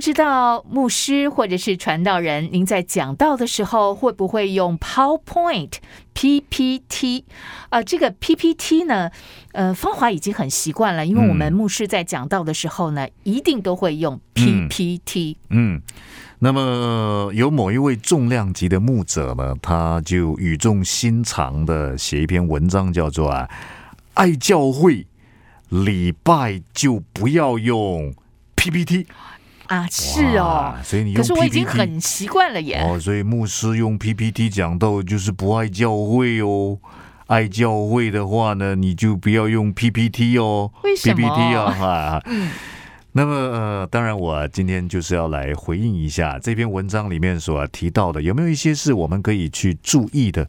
不知道牧师或者是传道人，您在讲道的时候会不会用 PowerPoint、PPT？啊，这个 PPT 呢，呃，芳华已经很习惯了，因为我们牧师在讲道的时候呢，一定都会用 PPT。嗯，那么有某一位重量级的牧者呢，他就语重心长的写一篇文章，叫做啊，爱教会礼拜就不要用 PPT。啊，是哦，所以你可是我已经很习惯了耶。哦，所以牧师用 PPT 讲到就是不爱教会哦。爱教会的话呢，你就不要用 PPT 哦。为什么 PPT 啊，哈。嗯，那么呃，当然我今天就是要来回应一下这篇文章里面所提到的，有没有一些是我们可以去注意的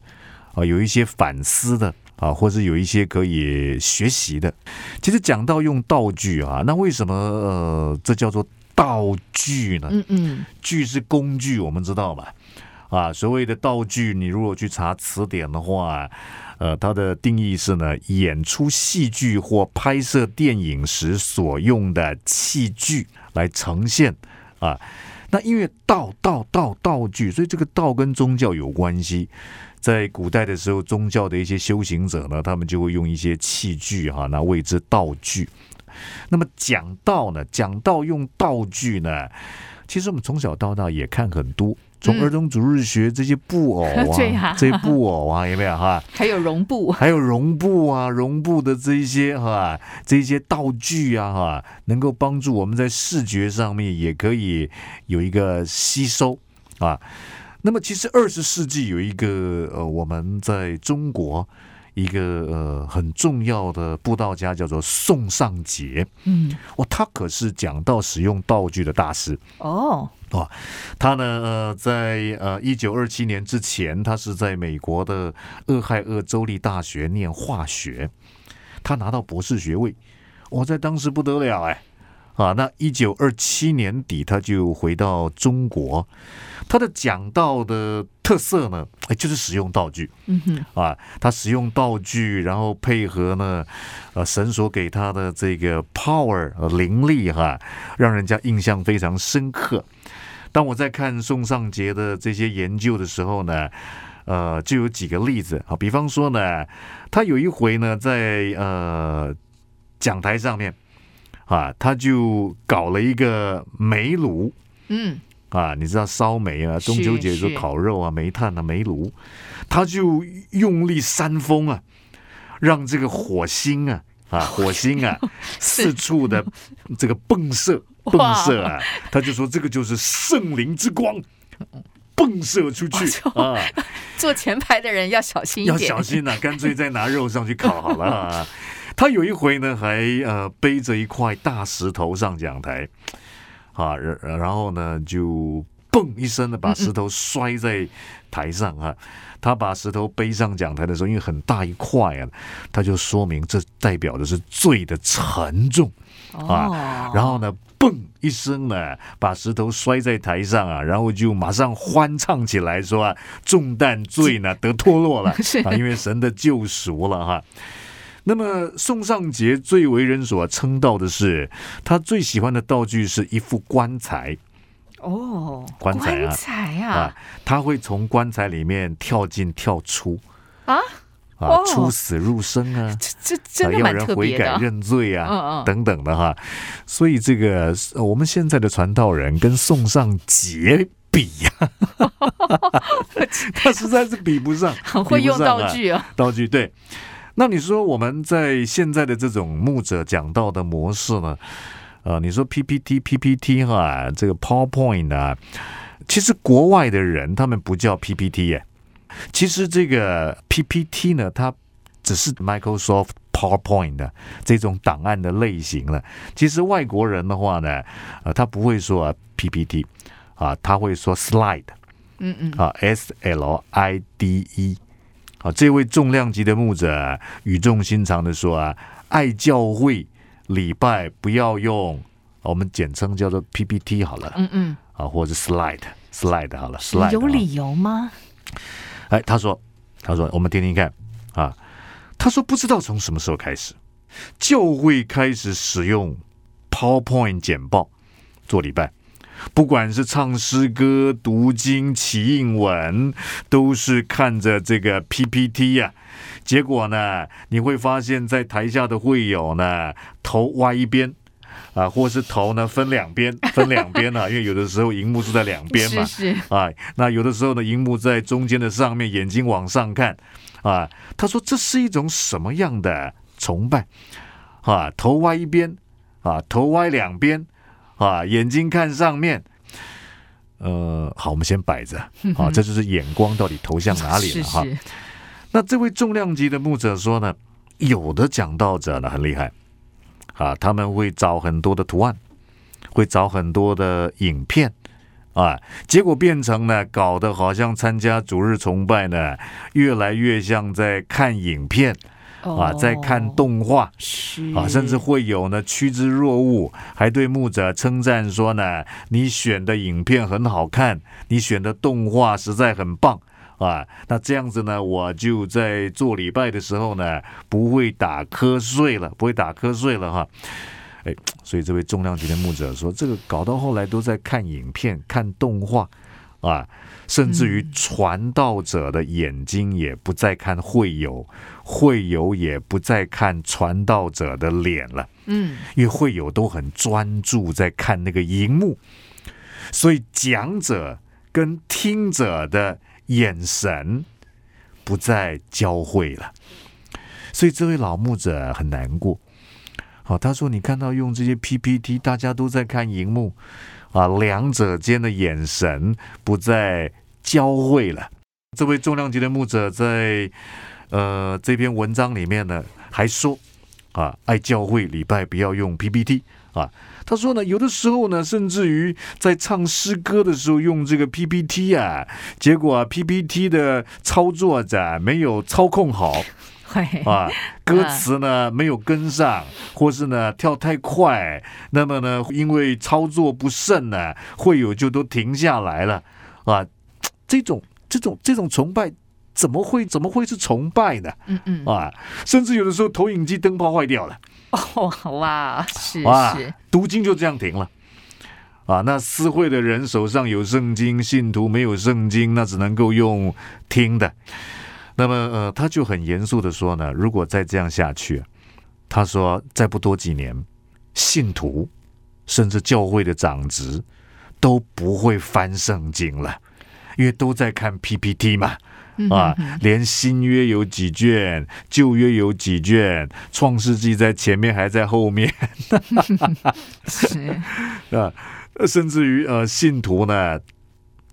啊？有一些反思的啊，或是有一些可以学习的。其实讲到用道具啊，那为什么呃，这叫做道具呢？嗯嗯，具是工具，我们知道吧？啊，所谓的道具，你如果去查词典的话，呃，它的定义是呢，演出戏剧或拍摄电影时所用的器具来呈现啊。那因为道道道道具，所以这个道跟宗教有关系。在古代的时候，宗教的一些修行者呢，他们就会用一些器具哈，那谓之道具。那么讲到呢，讲到用道具呢，其实我们从小到大也看很多，从嗯儿童主日学这些布偶啊 这些布偶啊，有没有哈？还有绒布，还有绒布啊，绒布的这一些哈，这一些道具啊哈，能够帮助我们在视觉上面也可以有一个吸收啊。那么其实二十世纪有一个呃，我们在中国一个呃很重要的布道家叫做宋尚杰，嗯，哇，他可是讲到使用道具的大师。哦，他呢，呃，在呃一九二七年之前，他是在美国的俄亥俄州立大学念化学，他拿到博士学位，我在当时不得了哎，啊，那一九二七年底他就回到中国，他的讲道的特色呢，哎，就是使用道具，嗯哼，啊，他使用道具，然后配合呢，呃，神所给他的这个 power 呃灵力哈，让人家印象非常深刻。当我在看宋尚杰的这些研究的时候呢，呃，就有几个例子。啊，比方说呢，他有一回呢，在呃讲台上面啊，他就搞了一个煤炉，嗯，啊，你知道烧煤啊，中秋节的时候是烤肉啊，煤炭啊，煤炉，他就用力扇风啊，让这个火星啊啊 火星啊四处的 这个迸射迸射啊，他就说这个就是圣灵之光。迸射出去啊！坐前排的人要小心一点要，小心呐、干脆再拿肉上去烤好了啊。他有一回呢，还呃背着一块大石头上讲台，啊，然然后呢就嘣一声的把石头摔在台上啊。他把石头背上讲台的时候，因为很大一块啊，他就说明这代表的是罪的沉重。哦啊，然后呢，嘣一声呢，把石头摔在台上啊，然后就马上欢唱起来，说啊，重担罪呢得脱落了 啊，因为神的救赎了哈。那么宋尚杰最为人所称道的是，他最喜欢的道具是一副棺材。哦，棺材啊。材啊啊，他会从棺材里面跳进跳出。啊，出死入生啊。这这真的蛮啊要人悔改认罪啊，嗯嗯。等等的哈。所以这个呃我们现在的传道人跟宋尚杰比呀、他实在是比不上，很会用道具啊，道具对。那你说我们在现在的这种牧者讲道的模式呢？呃，你说 PPT、PPT 哈，这个 PowerPoint 啊，其实国外的人他们不叫 PPT 耶。其实这个 PPT 呢，它只是 Microsoft PowerPoint 的这种档案的类型了。其实外国人的话呢，呃，他不会说、啊、PPT 啊，他会说 Slide 嗯嗯，啊，S L I D E。啊，这位重量级的牧者啊语重心长的说啊，爱教会礼拜不要用我们简称叫做 PPT 好了，嗯嗯，啊，或者是 slide slide 好了，slide 啊有理由吗？哎，他说，他说，我们听听看啊。他说，不知道从什么时候开始，教会开始使用 PowerPoint 简报做礼拜，不管是唱诗歌、读经、起印文，都是看着这个 PPT 呀、结果呢，你会发现在台下的会友呢，头歪一边。啊，或是头呢分两边，分两边啊，因为有的时候荧幕是在两边嘛，是是，啊，那有的时候呢，荧幕在中间的上面，眼睛往上看，啊，他说这是一种什么样的崇拜？啊，头歪一边，啊，头歪两边，啊，眼睛看上面。呃，好，我们先摆着，啊，这就是眼光到底投向哪里了 哈。是是，那这位重量级的牧者说呢，有的讲道者呢很厉害啊，他们会找很多的图案，会找很多的影片啊，结果变成呢，搞得好像参加主日崇拜呢，越来越像在看影片啊，在看哦动画。啊，甚至会有呢趋之若鹜，还对牧者称赞说呢，你选的影片很好看，你选的动画实在很棒啊。那这样子呢，我就在做礼拜的时候呢，不会打瞌睡了，不会打瞌睡了哈。哎，所以这位重量级的牧者说，这个搞到后来都在看影片、看动画啊，甚至于传道者的眼睛也不再看会友，会友也不再看传道者的脸了。嗯，因为会友都很专注在看那个荧幕，所以讲者跟听者的眼神不再交汇了，所以这位老牧者很难过。好，他说：“你看到用这些 PPT，大家都在看荧幕啊，两者间的眼神不再交汇了。”这位重量级的牧者在呃这篇文章里面呢，还说啊，爱教会礼拜不要用 PPT 啊。他说呢，有的时候呢，甚至于在唱诗歌的时候用这个 PPT 啊，结果啊 PPT 的操作者没有操控好会 啊，歌词呢没有跟上，或是呢跳太快，那么呢因为操作不慎呢，会有就都停下来了啊。这种这种这种崇拜怎么会怎么会是崇拜呢？嗯嗯，啊，甚至有的时候投影机灯泡坏掉了。哦哇，是哇是，，读经就这样停了。啊，那私会的人手上有圣经，信徒没有圣经，那只能够用听的。那么，呃，他就很严肃的说呢，如果再这样下去，他说再不多几年，信徒甚至教会的长职都不会翻圣经了，因为都在看 PPT 嘛。嗯啊连新约有几卷，旧约有几卷，创世纪在前面还在后面 是 啊，甚至于呃，信徒呢，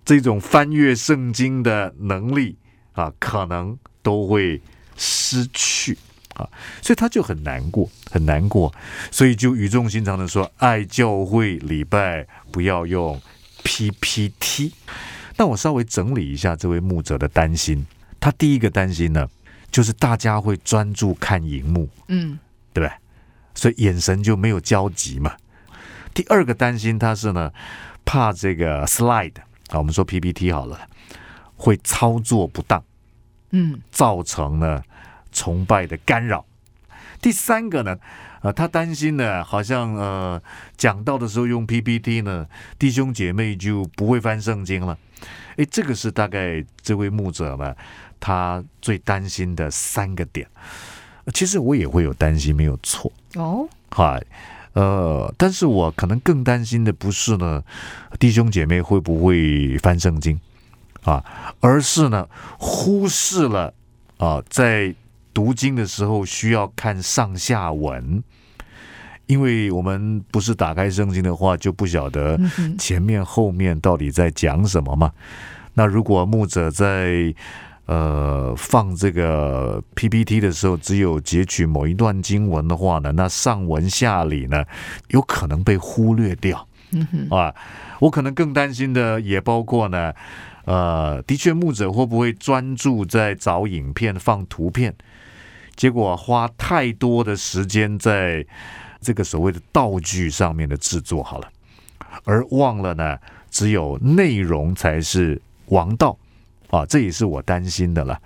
这种翻阅圣经的能力啊，可能都会失去啊，所以他就很难过，很难过，所以就语重心长的说，爱教会礼拜不要用 PPT。那我稍微整理一下这位牧者的担心，他第一个担心呢，就是大家会专注看荧幕，嗯对不对？所以眼神就没有交集嘛。第二个担心他是呢，怕这个 slide 啊，我们说 PPT 好了，会操作不当，嗯造成了崇拜的干扰。第三个呢，呃，他担心呢，好像呃讲到的时候用 PPT 呢，弟兄姐妹就不会翻圣经了。诶，这个是大概这位牧者呢，他最担心的三个点。其实我也会有担心，没有错。哦，嗨，呃，但是我可能更担心的不是呢，弟兄姐妹会不会翻圣经啊，而是呢，忽视了啊，在读经的时候需要看上下文，因为我们不是打开圣经的话，就不晓得前面后面到底在讲什么嘛。那如果牧者在呃放这个 PPT 的时候，只有截取某一段经文的话呢，那上文下理呢，有可能被忽略掉啊。我可能更担心的也包括呢，呃，的确牧者会不会专注在找影片、放图片，结果花太多的时间在这个所谓的道具上面的制作好了，而忘了呢，只有内容才是王道啊，这也是我担心的了。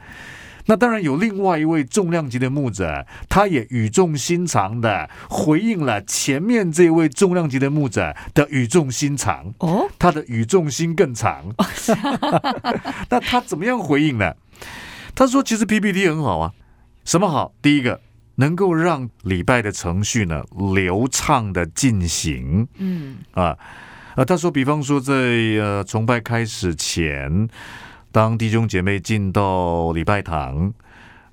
那当然有另外一位重量级的牧者，他也语重心长的回应了前面这位重量级的牧者的语重心长。哦，他的语重心更长。那他怎么样回应呢？他说：“其实 PPT 很好啊，什么好？第一个，能够让礼拜的程序呢流畅的进行嗯啊。呃，他说，比方说在呃崇拜开始前，当弟兄姐妹进到礼拜堂，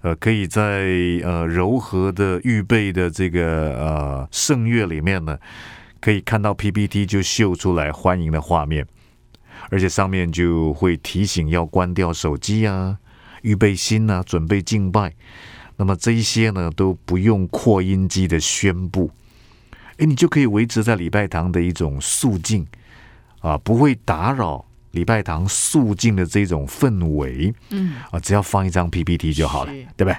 呃，可以在呃柔和的预备的这个呃圣乐里面呢，可以看到 PPT 就秀出来欢迎的画面，而且上面就会提醒要关掉手机啊，预备心啊，准备敬拜。那么这一些呢都不用扩音机的宣布，诶，你就可以维持在礼拜堂的一种肃静啊，不会打扰礼拜堂肃静的这种氛围。嗯，啊，只要放一张 PPT 就好了，对不对？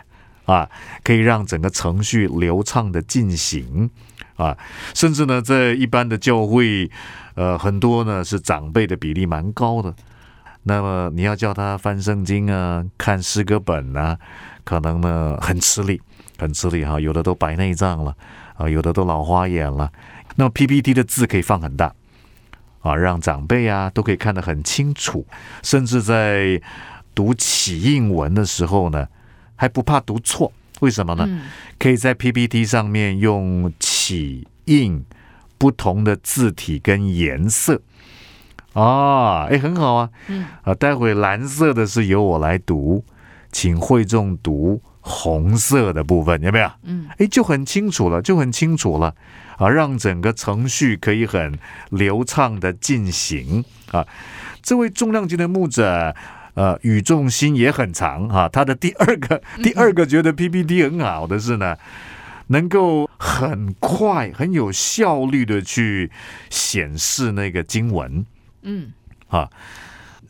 啊，可以让整个程序流畅的进行啊，甚至呢，在一般的教会，呃，很多呢是长辈的比例蛮高的。那么你要叫他翻圣经啊，看诗歌本啊，可能呢很吃力，很吃力哈、有的都白内障了啊，有的都老花眼了。那么 PPT 的字可以放很大啊，让长辈啊都可以看得很清楚，甚至在读起印文的时候呢，还不怕读错。为什么呢？嗯可以在 PPT 上面用起印不同的字体跟颜色啊，哎，很好啊。嗯啊，待会蓝色的是由我来读，请会众读红色的部分，有没有？嗯，哎，就很清楚了，就很清楚了啊，让整个程序可以很流畅的进行啊。这位重量级的牧者，呃，语重心也很长啊。他的第二个，第二个觉得 PPT 很好的是呢，能够很快、很有效率的去显示那个经文。嗯啊，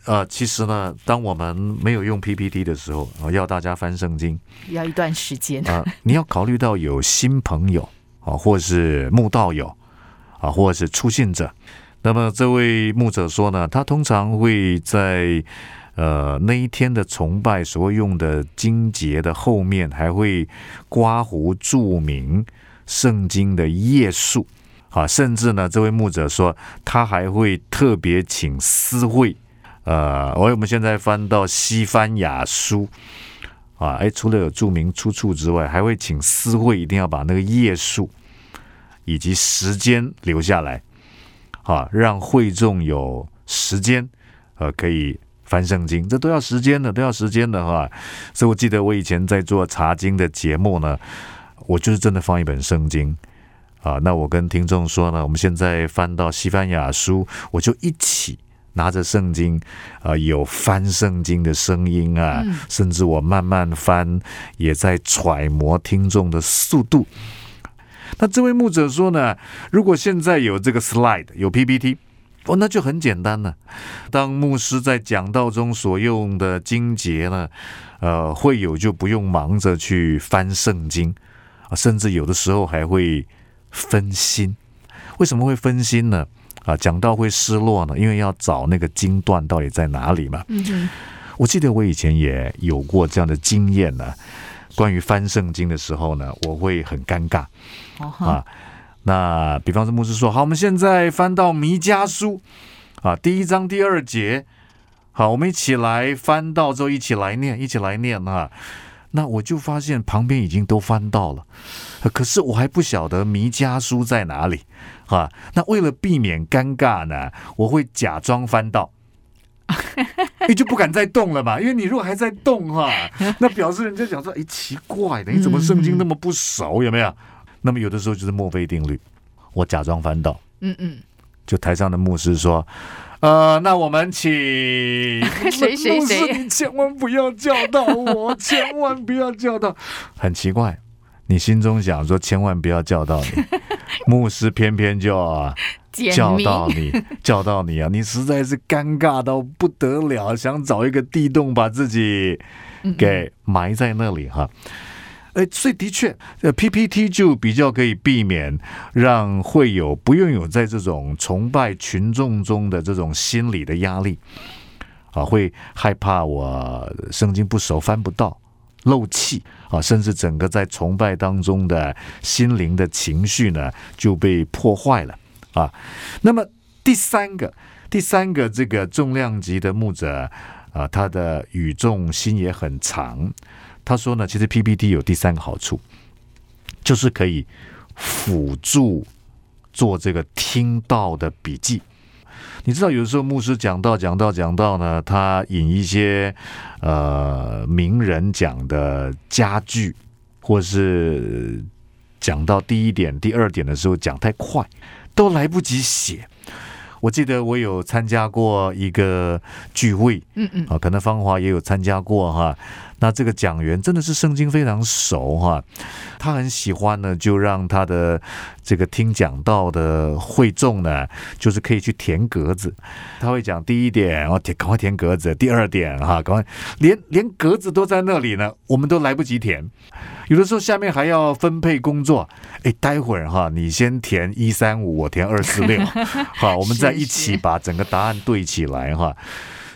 呃，其实呢，当我们没有用 PPT 的时候，啊，要大家翻圣经要一段时间。啊，你要考虑到有新朋友啊，或是慕道友啊，或是初信者。那么这位牧者说呢，他通常会在呃那一天的崇拜所用的经节的后面，还会刮胡注明圣经的页数。啊，甚至呢，这位牧者说，他还会特别请私会，呃，我我们现在翻到西番雅书，啊，哎，除了有注明出处之外，还会请私会一定要把那个页数以及时间留下来，啊，让会众有时间，呃，可以翻圣经，这都要时间的，都要时间的哈。所以我记得我以前在做查经的节目呢，我就是真的放一本圣经。啊，那我跟听众说呢，我们现在翻到西班牙书，我就一起拿着圣经，啊，有翻圣经的声音啊，嗯甚至我慢慢翻，也在揣摩听众的速度。那这位牧者说呢，如果现在有这个 slide，有 PPT。哦，那就很简单了。当牧师在讲道中所用的经节呢，呃，会有就不用忙着去翻圣经啊，甚至有的时候还会分心。为什么会分心呢？啊，讲到会失落呢，因为要找那个经段到底在哪里嘛。嗯，我记得我以前也有过这样的经验呢。关于翻圣经的时候呢，我会很尴尬啊。那比方说牧师说，好，我们现在翻到弥迦书啊，第一章第二节。好，我们一起来翻到之后，一起来念，一起来念啊。那我就发现旁边已经都翻到了，可是我还不晓得弥迦书在哪里啊。那为了避免尴尬呢，我会假装翻到。你就不敢再动了嘛，因为你如果还在动哈、那表示人家讲说，哎，奇怪的，你怎么圣经那么不熟？有没有？那么有的时候就是墨菲定律，我假装翻到，嗯嗯，就台上的牧师说，呃，那我们请 谁谁牧师谁你千万不要叫到我，千万不要叫到。很奇怪，你心中想说千万不要叫到你，牧师偏偏就啊解叫到你，叫到你啊！你实在是尴尬到不得了，想找一个地洞把自己嗯给埋在那里哈。呃，所以的确，呃，PPT 就比较可以避免让会有不用有在这种崇拜群众中的这种心理的压力，啊，会害怕我圣经不熟翻不到漏气啊，甚至整个在崇拜当中的心灵的情绪呢就被破坏了啊。那么第三个，第三个这个重量级的牧者啊，他的语重心也很长。他说呢，其实 PPT 有第三个好处，就是可以辅助做这个听到的笔记。你知道，有时候牧师讲到讲到讲到呢，他引一些呃名人讲的家具，或是讲到第一点、第二点的时候讲太快，都来不及写。我记得我有参加过一个聚会，嗯嗯，啊，可能芳华也有参加过哈。那这个讲员真的是圣经非常熟哈，他很喜欢呢，就让他的这个听讲道的会众呢，就是可以去填格子。他会讲第一点，哦，填赶快填格子；第二点哈，赶快连连格子都在那里呢，我们都来不及填。有的时候下面还要分配工作，哎，待会儿哈，你先填一三五，我填二四六，好，我们再一起把整个答案对起来哈。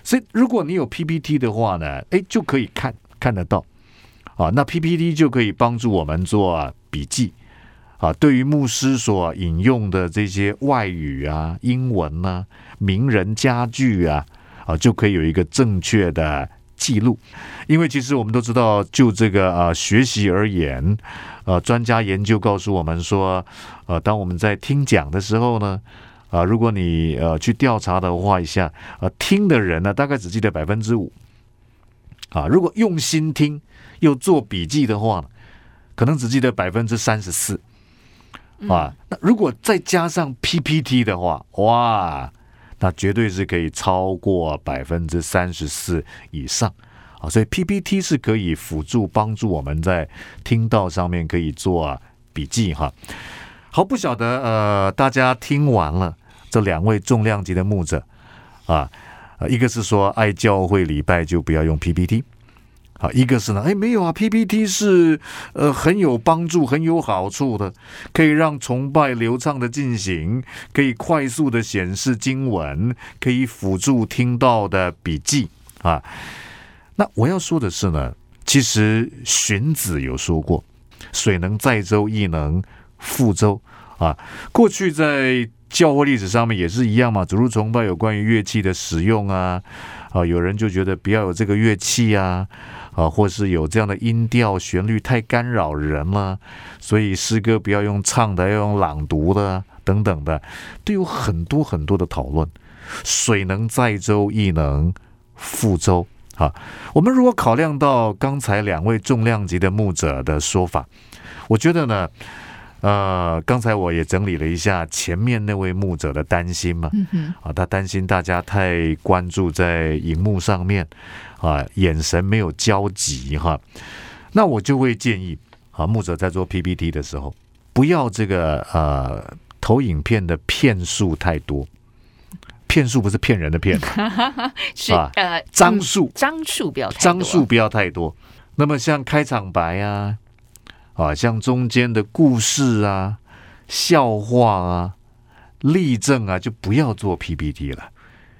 所以如果你有 PPT 的话呢，哎，就可以看。看得到，啊，那 PPT 就可以帮助我们做笔记，啊，对于牧师所引用的这些外语啊、英文啊、名人佳句啊，啊，就可以有一个正确的记录。因为其实我们都知道，就这个啊学习而言，呃，专家研究告诉我们说，呃，当我们在听讲的时候呢，啊，如果你呃去调查的话一下，呃，听的人呢，大概只记得百分之五。啊，如果用心听又做笔记的话，可能只记得百分之三十四。啊，那如果再加上 PPT 的话，哇，那绝对是可以超过百分之三十四以上。啊，所以 PPT 是可以辅助帮助我们在听到上面可以做笔记哈。好，不晓得呃，大家听完了这两位重量级的牧者啊。啊，一个是说爱教会礼拜就不要用 PPT，好，一个是呢，哎，没有啊，PPT 是呃很有帮助、很有好处的，可以让崇拜流畅的进行，可以快速的显示经文，可以辅助听到的笔记啊。那我要说的是呢，其实荀子有说过，水能载舟，亦能覆舟啊。过去在教会历史上面也是一样嘛，主日崇拜有关于乐器的使用啊，啊，有人就觉得不要有这个乐器啊，啊，或是有这样的音调旋律太干扰人了，所以诗歌不要用唱的，要用朗读的等等的，都有很多很多的讨论。水能载舟，亦能覆舟。啊，我们如果考量到刚才两位重量级的牧者的说法，我觉得呢。呃，刚才我也整理了一下前面那位牧者的担心嘛，啊，他担心大家太关注在荧幕上面，啊，眼神没有交集哈。那我就会建议啊，牧者在做 PPT 的时候，不要这个呃投影片的片数太多，片数不是骗人的骗，是呃张数张数不要张数不要太多。那么像开场白啊。啊，像中间的故事啊、笑话啊、例证啊，就不要做 PPT 了。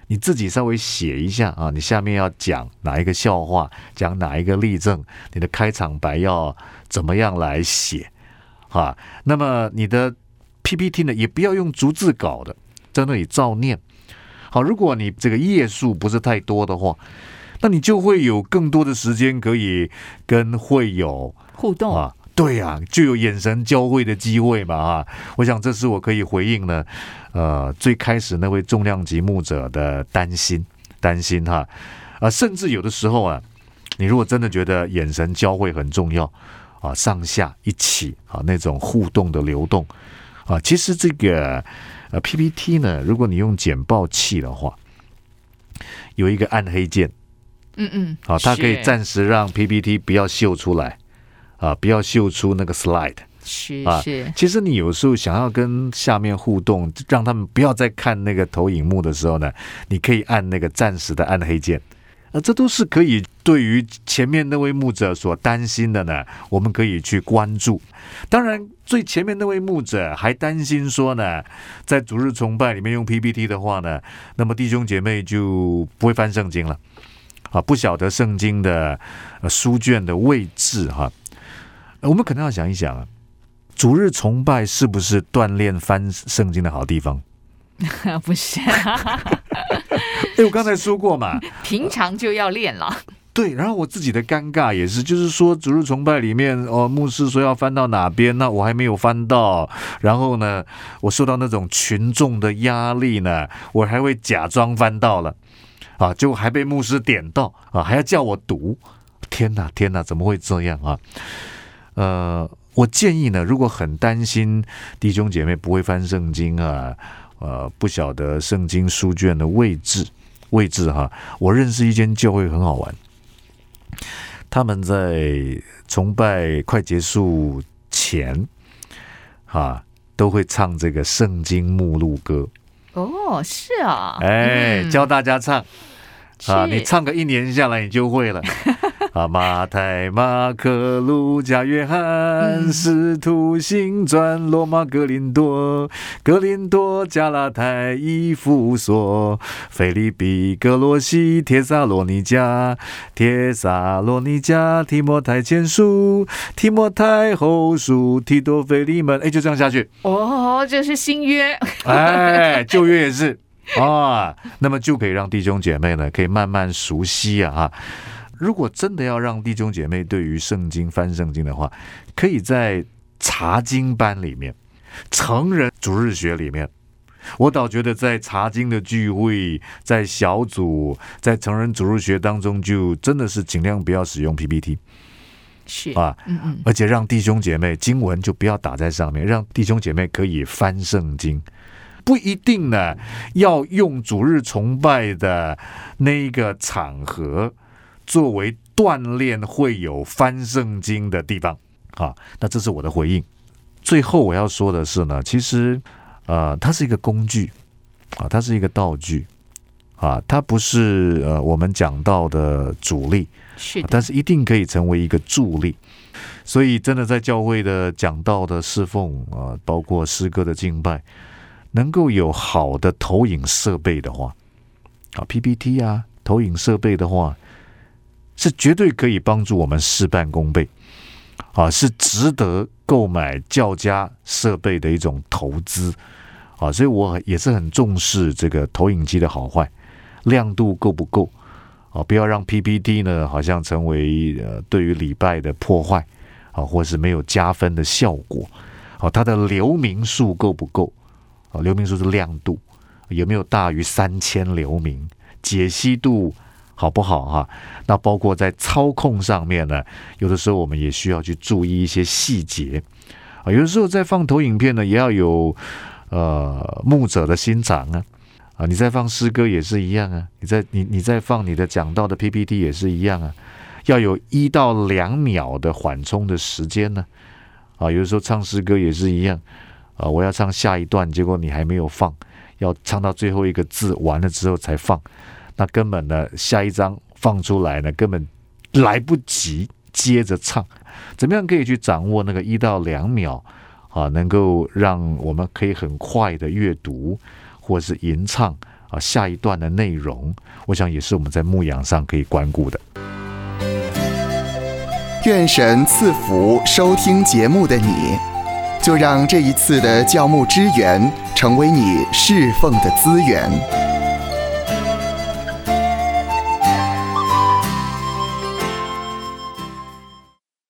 你自己稍微写一下啊，你下面要讲哪一个笑话，讲哪一个例证，你的开场白要怎么样来写啊？那么你的 PPT 呢，也不要用逐字稿的，在那里照念。好，如果你这个页数不是太多的话，那你就会有更多的时间可以跟会友互动啊。对啊，就有眼神交汇的机会嘛啊！我想这是我可以回应呢，呃，最开始那位重量级牧者的担心，担心哈啊，甚至有的时候啊，你如果真的觉得眼神交汇很重要啊，上下一起啊那种互动的流动啊，其实这个呃 PPT 呢，如果你用简报器的话，有一个暗黑键，嗯嗯，好，它可以暂时让 PPT 不要秀出来。啊，不要秀出那个 slide，是啊，是。其实你有时候想要跟下面互动，让他们不要再看那个投影幕的时候呢，你可以按那个暂时的暗黑键，啊，这都是可以对于前面那位牧者所担心的呢，我们可以去关注。当然，最前面那位牧者还担心说呢，在主日崇拜里面用 PPT 的话呢，那么弟兄姐妹就不会翻圣经了，啊，不晓得圣经的呃书卷的位置哈。呃我们可能要想一想啊，主日崇拜是不是锻炼翻圣经的好地方？不是，哎，我刚才说过嘛，平常就要练了。对，然后我自己的尴尬也是，就是说主日崇拜里面，哦，牧师说要翻到哪边，那我还没有翻到，然后呢，我受到那种群众的压力呢，我还会假装翻到了，啊，结果还被牧师点到，啊，还要叫我读，天哪，天哪，怎么会这样啊？呃，我建议呢，如果很担心弟兄姐妹不会翻圣经啊，呃，不晓得圣经书卷的位置位置哈，我认识一间教会很好玩。他们在崇拜快结束前，啊，都会唱这个圣经目录歌，哦，是啊，哎，嗯教大家唱啊，你唱个一年下来，你就会了。啊，马太、马可、路加、约翰、嗯使徒行传、罗马、格林多、格林多、加拉太、以弗所、腓利比、格罗西、帖撒罗尼迦、帖撒罗尼迦、提摩太前书、提摩太后书、提多腓利门，哎，就这样下去。哦，这是新约，哎，旧约也是啊，那么就可以让弟兄姐妹呢，可以慢慢熟悉啊。哈如果真的要让弟兄姐妹对于圣经翻圣经的话，可以在查经班里面、成人主日学里面。我倒觉得在查经的聚会、在小组、在成人主日学当中，就真的是尽量不要使用 PPT 是，啊，嗯嗯，而且让弟兄姐妹经文就不要打在上面，让弟兄姐妹可以翻圣经，不一定呢要用主日崇拜的那一个场合作为锻炼会有翻圣经的地方啊。那这是我的回应。最后我要说的是呢，其实呃，它是一个工具啊，它是一个道具啊，它不是呃我们讲到的主力。是的，但是一定可以成为一个助力。所以，真的在教会的讲道的侍奉啊，包括诗歌的敬拜，能够有好的投影设备的话，啊，PPT 啊，投影设备的话，是绝对可以帮助我们事半功倍，啊，是值得购买较佳设备的一种投资，啊，所以我也是很重视这个投影机的好坏，亮度够不够。啊，不要让 PPT 呢，好像成为呃对于礼拜的破坏啊，或是没有加分的效果。啊，它的流明数够不够？啊，流明数是亮度，有没有大于三千流明？解析度好不好？哈，那包括在操控上面呢，有的时候我们也需要去注意一些细节。啊，有的时候在放投影片呢，也要有呃牧者的心肠啊。啊，你在放诗歌也是一样啊，你在你你在放你的讲到的 PPT 也是一样啊，要有一到两秒的缓冲的时间呢。啊，有的时候唱诗歌也是一样，啊，我要唱下一段，结果你还没有放，要唱到最后一个字完了之后才放，那根本呢下一章放出来呢根本来不及接着唱，怎么样可以去掌握那个一到两秒啊，能够让我们可以很快的阅读。或是吟唱啊，下一段的内容，我想也是我们在牧养上可以关顾的。愿神赐福收听节目的你，就让这一次的教牧支援成为你侍奉的资源。